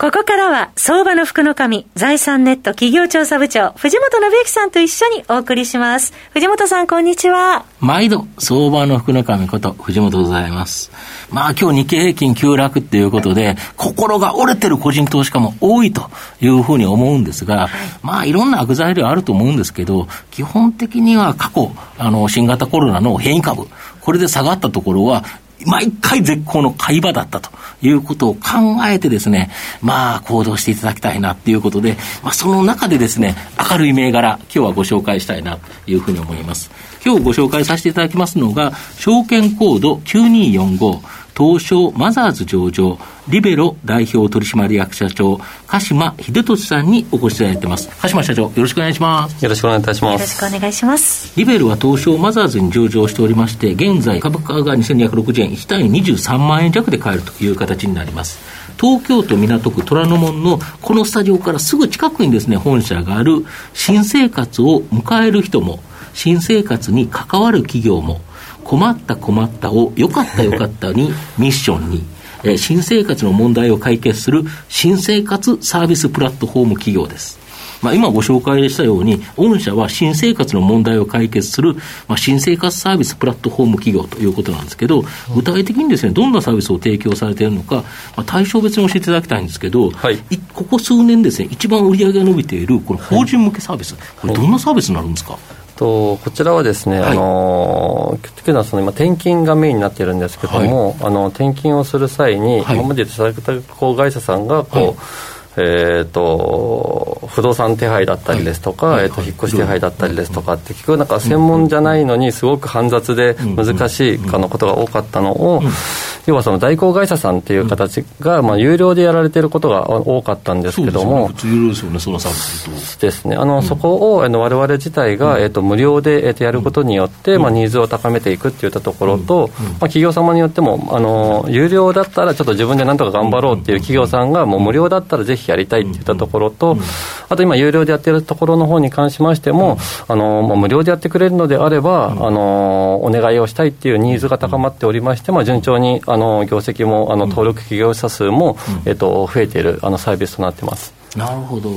ここからは、相場の福の神、財産ネット企業調査部長、藤本信之さんと一緒にお送りします。藤本さん、こんにちは。毎度、相場の福の神こと、藤本でございます。まあ、今日日経平均急落っていうことで、心が折れてる個人投資家も多いというふうに思うんですが、まあ、いろんな悪材料あると思うんですけど、基本的には過去、あの、新型コロナの変異株、これで下がったところは、毎回絶好の買い場だったということを考えてですね、まあ行動していただきたいなっていうことで、まあその中でですね、明るい銘柄、今日はご紹介したいなというふうに思います。今日ご紹介させていただきますのが、証券コード9245、東証マザーズ上場、リベロ代表取締役社長、鹿島秀俊さんにお越しいただいてます。鹿島社長、よろしくお願いします。よろしくお願いいたします。よろしくお願いします。リベロは東証マザーズに上場しておりまして、現在株価が2260円、1単位23万円弱で買えるという形になります。東京都港区虎ノ門のこのスタジオからすぐ近くにですね、本社がある新生活を迎える人も、新生活に関わる企業も、困った困ったをよかったよかったにミッションに、えー、新生活の問題を解決する新生活サービスプラットフォーム企業です。まあ、今ご紹介したように、御社は新生活の問題を解決する、まあ、新生活サービスプラットフォーム企業ということなんですけど、具体的にですね、どんなサービスを提供されているのか、まあ、対象別に教えていただきたいんですけど、はい、ここ数年ですね、一番売り上げが伸びている、この法人向けサービス、これどんなサービスになるんですか、はいとこちらはですね、はい、あのというのはその今転勤がメインになっているんですけども、はい、あの転勤をする際に、はい、今まで言ってた会社さんがこう、えーと、不動産手配だったりですとか、はい、えーと、引っ越し手配だったりですとかって結局なんか専門じゃないのにすごく煩雑で難しいかのことが多かったのを、要はその代行会社さんっていう形が、まあ、有料でやられていることが多かったんですけども、普通有料ですよね、そのサービスと。ですね、あの、うん、そこをあの我々自体が、えーと、無料で、えー、とやることによって、まあ、ニーズを高めていくっていったところと、まあ、企業様によってもあの、有料だったらちょっと自分でなんとか頑張ろうっていう企業さんが、もう無料だったらぜひやりたいっていったところと、あと今、有料でやってるところの方に関しましても、あのまあ、無料でやってくれるのであれば、あのお願いをしたいっていうニーズが高まっておりまして、まあ、順調にあの業績もあの登録企業者数も、えっと、増えているあのサービスとなってます。なるほど。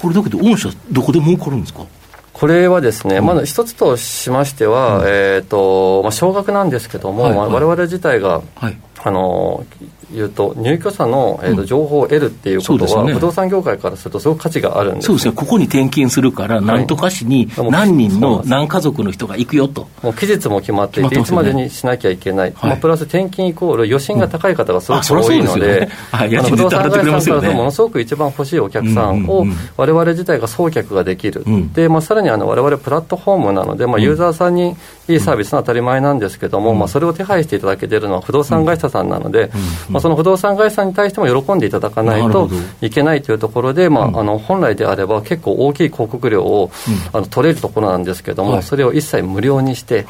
これだけで御社どこで儲かるんですか？これはですね、うん、まだ一つとしましては、うん、えっ、と、まあ、少額なんですけども、はい。はい、我々自体が、はい、あのいうと、入居者の、えーと、情報を得るっていうことは、うんね、不動産業界からすると、すごく価値があるんです、そうですね、ここに転勤するから、なんとか市に何人の何家族の人が行くよと。もう期日も決まっていて、ね、いつまでにしなきゃいけない、はい、まあ、プラス転勤イコール余震が高い方がすごく多いので、不動産会社さんからものすごく一番欲しいお客さんを、われわれ自体が送客ができる、うん、でまあ、さらにわれわれプラットフォームなので、まあ、ユーザーさんにいいサービスの当たり前なんですけども、うん、まあ、それを手配していただけているのは不動産会社さんなので、まあ、その不動産会社に対しても喜んでいただかないといけないというところで、まあ、あの本来であれば結構大きい広告料を、あの取れるところなんですけども、それを一切無料にして、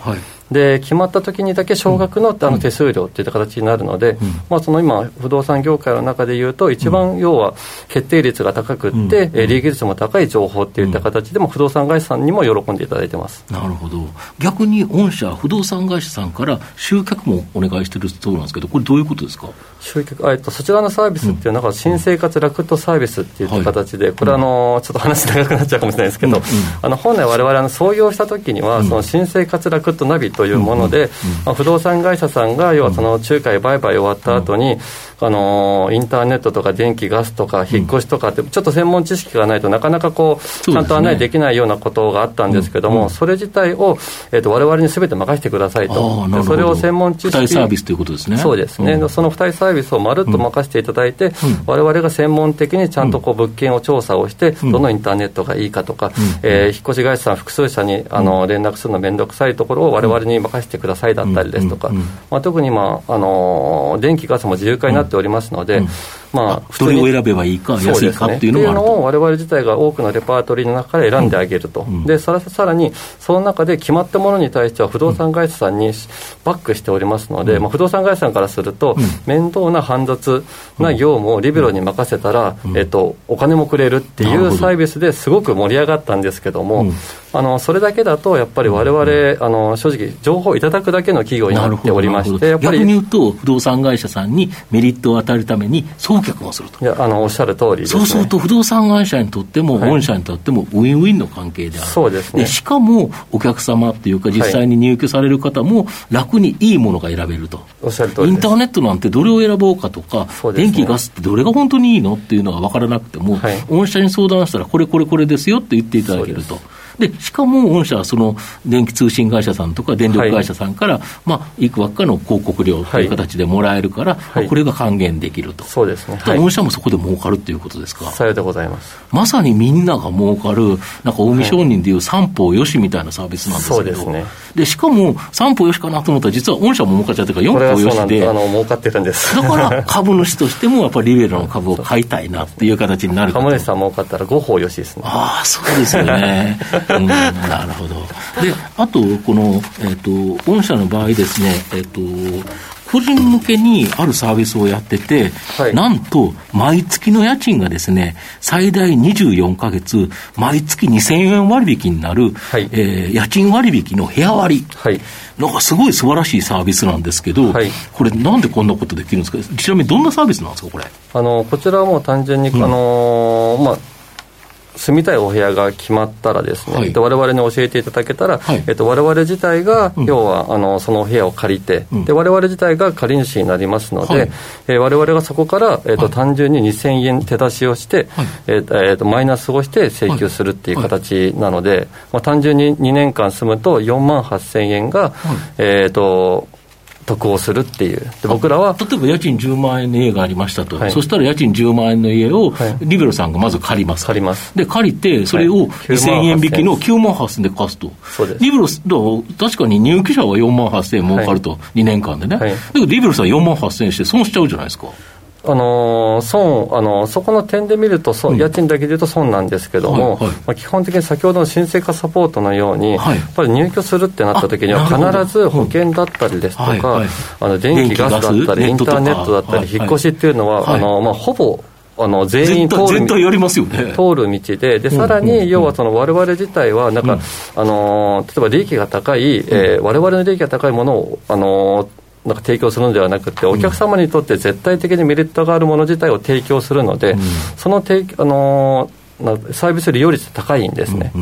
で決まった時にだけ少額の,、あの手数料といった形になるので、まあ、その今、不動産業界の中でいうと、一番要は決定率が高くって、利益率も高い情報っていった形でも、不動産会社さんにも喜んでいただいてます。なるほど、逆に御社、不動産会社さんから集客もお願いしてるそうなんですけど、これ、どういうことですか？集客えっと、そちらのサービスっていうのが、新生活ラクットサービスっていった形で、これあの、ちょっと話長くなっちゃうかもしれないですけど、あの本来、われわれ創業した時には、その新生活ラクットナビというもので、まあ、不動産会社さんが要はその仲介売買終わった後に、あのインターネットとか電気、ガスとか引っ越しとかって、ちょっと専門知識がないとなかなかこう、ちゃんと案内できないようなことがあったんですけども、それ自体を、えー、と我々にすべて任せてくださいと、それを専門知識、サービスということですね。そうですね、その付帯サービスをまるっと任せていただいて、われわれが専門的にちゃんとこう物件を調査をして、どのインターネットがいいかとか、えー、引っ越し会社さん複数社にあの連絡するの面倒くさいところを、われわれ々に任せてくださいだったりですとか、まあ、特に、まああの電気、ガスも自由化になっておりますので、まあ、どれを選べばいいか、安いかっていうのもあると。を我々自体が多くのレパートリーの中から選んであげると、でさらさらにその中で決まったものに対しては不動産会社さんにバックしておりますので、まあ、不動産会社さんからすると、面倒な煩雑な業務をリベロに任せたら、えっと、お金もくれるっていうサービスですごく盛り上がったんですけども、あのそれだけだと、やっぱりわれわれ、あの正直、情報をいただくだけの企業になっておりまして、やっぱり逆に言うと、不動産会社さんにメリットを与えるために、送客をすると。いやあのおっしゃる通り、ね、そうすると、不動産会社にとっても、御社にとっても、ウィンウィンの関係である、そうですね、しかも、お客様っていうか、実際に入居される方も、楽にいいものが選べると、おっしゃる通りインターネットなんてどれを選ぼうかとか、ね、電気、ガスってどれが本当にいいのっていうのが分からなくても、はい、御社に相談したら、これ、これ、これですよって言っていただけると。でしかも御社はその電気通信会社さんとか電力会社さんから、はい。まあ、いくばっかの広告料という形でもらえるから、はい、これが還元できると、そうですね、はい、御社もそこで儲かるということですか？さようでございます。まさにみんなが儲かる、なんか近江商人でいう三方よしみたいなサービスなんですけど、そうですね、でしかも三方よしかなと思ったら、実は御社も儲かっちゃってるから、四方よしで、あの儲かってるんです。だから 株主としても、やっぱりリベロの株を買いたいなっていう形になる株主さん儲かったら五方よしですね。ああ、そうですよね。うんなるほど。で、あと、この、えっ、ー、と、御社の場合ですね、えっ、ー、と、個人向けにあるサービスをやってて、はい、なんと、毎月の家賃がですね、最大24か月、毎月2000円割引になる、はい、えー、家賃割引の部屋割。はい、なんかすごい素晴らしいサービスなんですけど、はい、これ、なんでこんなことできるんですか、ちなみにどんなサービスなんですか、これ？あのこちらはもう単純に、うん、あのまあ住みたいお部屋が決まったらですね、はい、われわれに教えていただけたら、はい。えっと、われわれ自体が、うん、要はあのそのお部屋を借りて、うん、でわれわれ自体が借り主になりますので、はい。えー、われわれがそこから、えっと、単純に2000円手出しをして、はい。えーえー、とマイナスをして請求するっていう形なので、まあ、単純に2年間住むと4万8000円が、えーと得をするっていう、で僕らは例えば家賃10万円の家がありましたと、はい、そしたら家賃10万円の家を、リベロさんがまず借ります、借ります。で借りて、それを2000円引きの9万8000円で貸すと、そうです。リベロ確かに入居者は4万8000円儲かると、はい、2年間でね、はい、だけどリベロさん4万8000円して損しちゃうじゃないですか。あの損あの、そこの点で見ると損、家賃だけで言うと損なんですけども、はいはい、まあ、基本的に先ほどの新生活サポートのように、はい、やっぱり入居するってなった時には、必ず保険だったりですとか、あの電気、ガスだったり、インターネットだったり、引っ越しっていうのは、あのまあ、ほぼあの全員通る通る道で、でさらに要はそのわれわれ自体は、なんか、あの例えば利益が高い、えわれわれの利益が高いものを、あのなんか提供するのではなくて、お客様にとって絶対的にメリットがあるもの自体を提供するので、うん、その提、あのーサービス利用率高いんですね、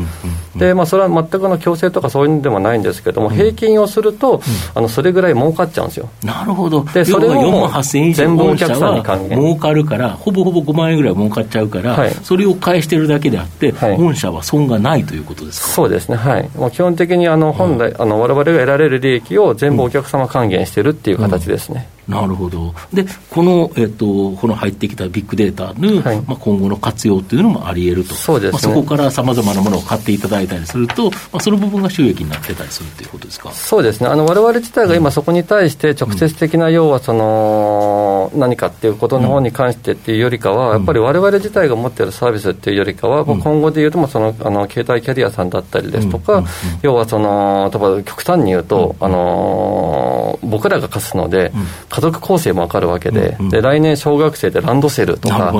でまあ、それは全くの強制とかそういうのでもないんですけども、平均をすると、あのそれぐらい儲かっちゃうんですよ。なるほど、でそれを4万8000円以上全部お客さんに還元。儲かるから、ほぼほぼ5万円ぐらい儲かっちゃうから、はい、それを返してるだけであって、はい、本社は損がないということですか？そうですね、はい、もう基本的にあの本来、われわれが得られる利益を全部お客様還元してるっていう形ですね。うんなるほど、でこの,、えーと、この入ってきたビッグデータの、はい、まあ、今後の活用というのもあり得ると、そうです、ね、まあ、そこからさまざまなものを買っていただいたりすると、まあ、その部分が収益になってたりするということですか？そうですね、われわれ自体が今、そこに対して直接的な、要はその、何かっていうことの方に関してっていうよりかは、やっぱりわれわれ自体が持っているサービスっていうよりかは、うん、今後でいうとそのあの携帯キャリアさんだったりですとか、要はその、例えば極端に言うと、あの僕らが貸すので、家族構成もかるわけでうんうん、で来年小学生でランドセルとか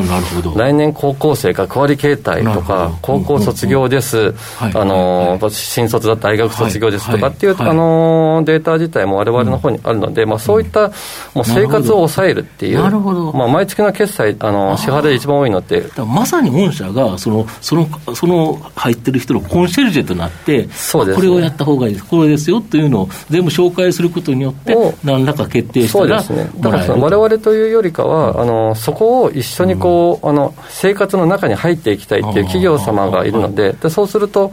来年高校生が区割り携帯とか高校卒業です、あの新卒だった大学卒業ですとかっていう、あのデータ自体も我々の方にあるので、まあ、そういったもう生活を抑えるっていう、まあ、毎月の決済あの支払いで一番多いのってまさに御社がそのそのその入ってる人のコンシェルジェとなってそうです、ね、これをやった方がいいです。これですよというのを全部紹介することによって何らか決定したらですね。だから我々というよりかは、あのそこを一緒にこう、あの生活の中に入っていきたいっていう企業様がいるので、でそうすると、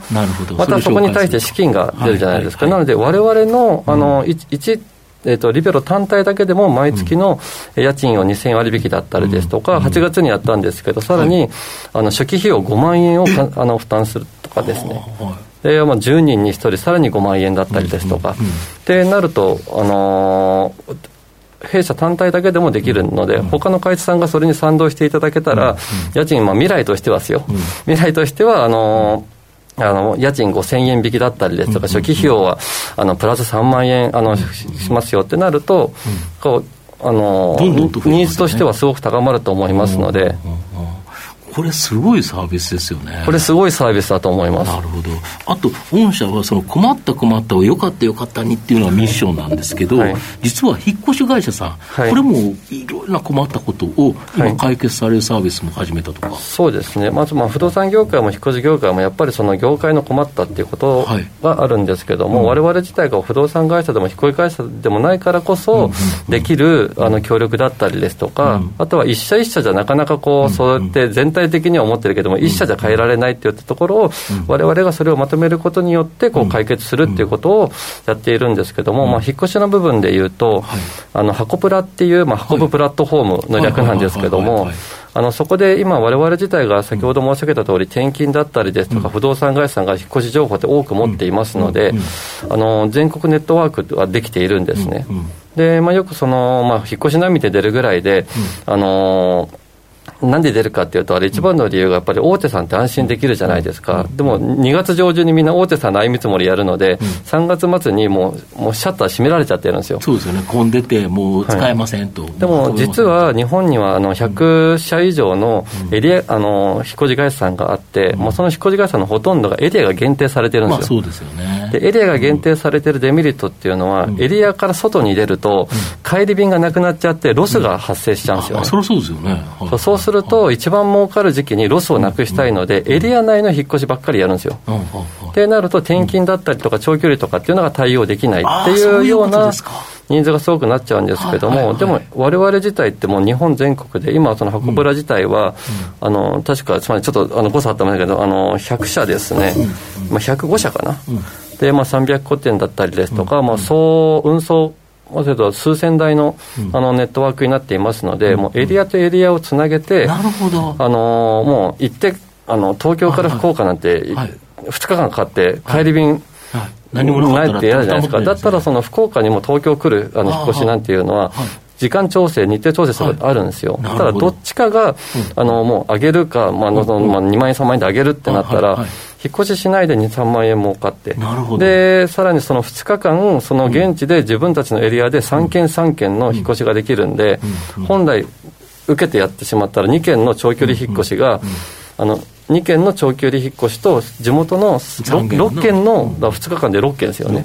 またそこに対して資金が出るじゃないですか、なので、われわれのあの一えーと、リベロ単体だけでも毎月の家賃を2000円割引だったりですとか、8月にやったんですけど、さらに、あの初期費用5万円を あの負担するとかですね。でまあ、10人に1人、さらに5万円だったりですとか、ってなると、あのー弊社単体だけでもできるので、他の会社さんがそれに賛同していただけたら、家賃、まあ、未来としてはですよ、未来としては、あのーあの家賃5000円引きだったりですとか、初期費用はあのプラス3万円あのしますよってなると、こうあのニーズとしてはすごく高まると思いますので。これすごいサービスですよね。これすごいサービスだと思います。なるほど。あと、御社はその困った困ったをよかったよかったにっていうのがミッションなんですけど、はい、実は引っ越し会社さん、はい、これもいろいろな困ったことを今解決されるサービスも始めたとか。はい、そうですね。まずまあ不動産業界も引っ越し業界もやっぱりその業界の困ったっていうことがあるんですけども、はいうん、我々自体が不動産会社でも引っ越し会社でもないからこそできるあの協力だったりですとか、うん、あとは一社一社じゃなかなかこう、そうやって全体的には思ってるけども、一社じゃ変えられないっていったところを、われわれがそれをまとめることによって、こう解決するっていうことをやっているんですけども、まあ、引っ越しの部分でいうと、あの箱プラっていう、まあ、運ぶプラットフォームの略なんですけども、あのそこで今、われわれ自体が先ほど申し上げた通り、転勤だったりですとか、不動産会社さんが引っ越し情報って多く持っていますので、あの全国ネットワークはできているんですね。でまあ、よくその、まあ、引っ越し並みで出るぐらいで、あのーなんで出るかっていうと、あれ、一番の理由がやっぱり大手さんって安心できるじゃないですか、でも2月上旬にみんな大手さんの相見積もりやるので、3月末にもうもうシャッター閉められちゃってるんですよ。そうですよね、混んでて、もう使えませんと。はい、でも実は日本にはあの100社以上のエリア、あの引っ越し会社さんがあって、もうその引っ越し会社のほとんどがエリアが限定されてるんですよ。そうですよねでエリアが限定されてるデメリットっていうのは、エリアから外に出ると、帰り便がなくなっちゃって、ロスが発生しちゃうんですよ、ね、そりゃそうですよね。そうすると、一番儲かる時期にロスをなくしたいので、エリア内の引っ越しばっかりやるんですよ。ってなると、転勤だったりとか、長距離とかっていうのが対応できないっていうような。人数がすごくなっちゃうんですけども、でも、われわれ自体ってもう日本全国で、今、その箱倉自体は、あの確か、つまりちょっとあの誤差あったんだけど、あの100社ですね、まあ、105社かな、で、まあ、300個店だったりですとか、まあ、総運送数千台の,、あのネットワークになっていますので、もうエリアとエリアをつなげて、なるほど。あのもう行ってあの、東京から福岡なんて、2日間かかって、帰り便、何もないって嫌じゃないですか、だったらその福岡にも東京来るあの引っ越しなんていうのは、時間調整、日程調整とかあるんですよ、ただど。っちかが、あのもう上げるか、まあのまあ、2万円、3万円で上げるってなったら、引っ越ししないで2、3万円儲かって、でさらにその2日間、その現地で自分たちのエリアで3件、3件の引っ越しができるんで、本来、受けてやってしまったら、2件の長距離引っ越しが、あの2件の長距離引っ越しと、地元の 6, 6件の、2日間で6件ですよね、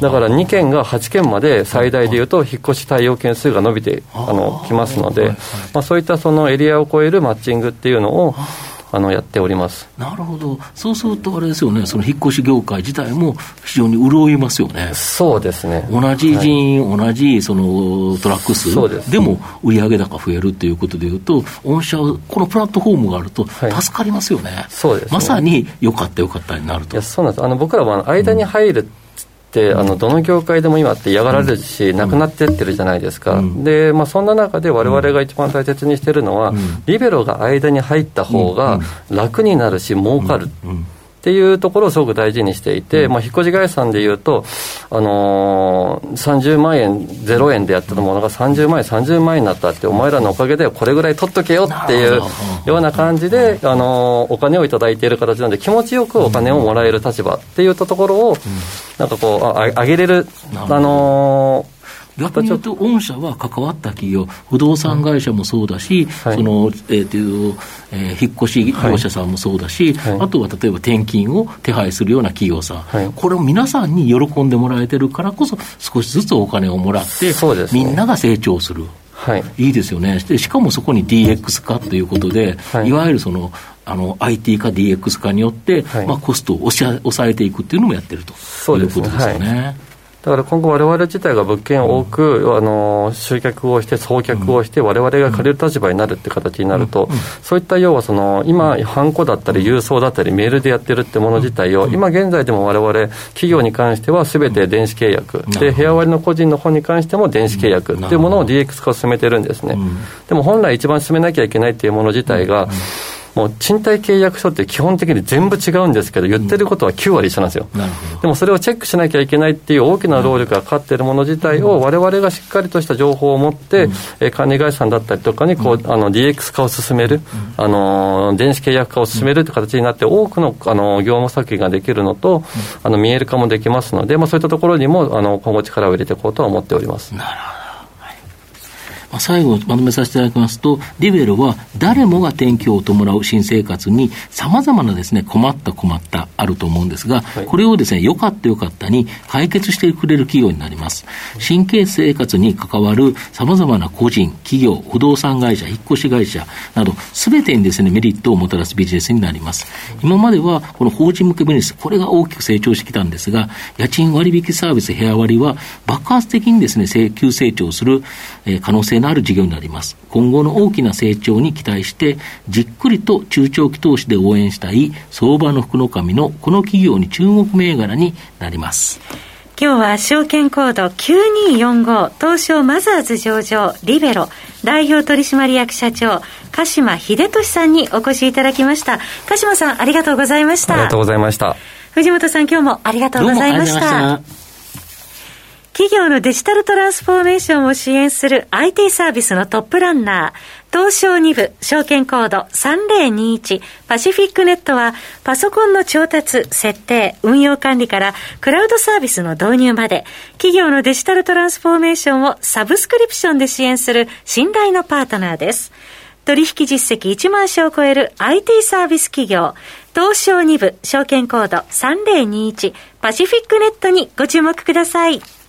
だから2件が8件まで最大でいうと、引っ越し対応件数が伸びてあのきますので、まあ、そういったそのエリアを超えるマッチングっていうのを、あのやっております。なるほど、そうするとあれですよね、その引っ越し業界自体も非常に潤いますよね。そうですね。同じ人、はい、同じそのトラック数。でも売上高増えるということでいうと、御社、このプラットフォームがあると助かりますよね、はい、そうです、ね、まさによかったよかったになると。いやそうなんです。あの僕らは間に入る、うんあのどの業界でも今って嫌がられるし、なくなってってるじゃないですか、でまあ、そんな中で、われわれが一番大切にしてるのは、リベロが間に入った方が楽になるし、儲かる。っていうところをすごく大事にしていて、まあ、引っ越し会社さんでいうと、あのー、30万円、0円でやったものが30万円、30万円になったって、お前らのおかげでこれぐらい取っとけよっていうような感じで、あのー、お金をいただいている形なんで、気持ちよくお金をもらえる立場っていうところを、なんかこう、あ上げれる、あのー逆に言うと、御社は関わった企業、不動産会社もそうだし、はい、そのえーというえー、引っ越し業者さんもそうだし、はい、あとは例えば転勤を手配するような企業さん、はい、これを皆さんに喜んでもらえてるからこそ、少しずつお金をもらって、ね、みんなが成長する。はい、いいですよね。でしかもそこに DX 化ということで、はい、いわゆるそのあの IT 化、DX 化によって、はい、まあ、コストを抑えていくっていうのもやってると。いうことですよね。だから今後、われわれ自体が物件を多く、うん、あの集客をして、送客をして、われわれが借りる立場になるって形になると、そういった要はその、今、ハンコだったり、郵送だったり、メールでやってるってもの自体を、今現在でもわれわれ、企業に関してはすべて電子契約、で部屋割りの個人の方に関しても電子契約っていうものを DX 化を進めてるんですね。でも本来、一番進めなきゃいけないっていうもの自体が、もう賃貸契約書って基本的に全部違うんですけど、言ってることは9割一緒なんですよ。うん、でもそれをチェックしなきゃいけないっていう大きな労力がかかっているもの自体を、われわれがしっかりとした情報を持って、うん、管理会社さんだったりとかにこう、あの DX 化を進める、あの電子契約化を進めるという形になって、多くのあの業務先ができるのと、あの見える化もできますので、まあ、そういったところにもあの今後、力を入れていこうとは思っております。なるほど。まあ、最後まとめさせていただきますと、リベロは誰もが転居を伴う新生活にさまざまなですね、困った困ったあると思うんですが、はい、これをですね、良かった良かったに解決してくれる企業になります。新経生活に関わるさまざまな個人、企業、不動産会社、引っ越し会社など、すべてにですね、メリットをもたらすビジネスになります。今までは、この法人向けビジネス、これが大きく成長してきたんですが、家賃割引サービス、部屋割は爆発的にですね、急成長する、え可能性のある事業になります。今後の大きな成長に期待して、じっくりと中長期投資で応援したい相場の福の神のこの企業に注目銘柄になります。今日は証券コード9245東証マザーズ上場リベロ代表取締役社長鹿島秀俊さんにお越しいただきました。鹿島さんありがとうございました。ありがとうございました。藤本さん今日もありがとうございました企業のデジタルトランスフォーメーションを支援する IT サービスのトップランナー、東証2部、証券コード3021パシフィックネットは、パソコンの調達、設定、運用管理から、クラウドサービスの導入まで、企業のデジタルトランスフォーメーションをサブスクリプションで支援する信頼のパートナーです。取引実績1万社を超える IT サービス企業、東証2部、証券コード3021パシフィックネットにご注目ください。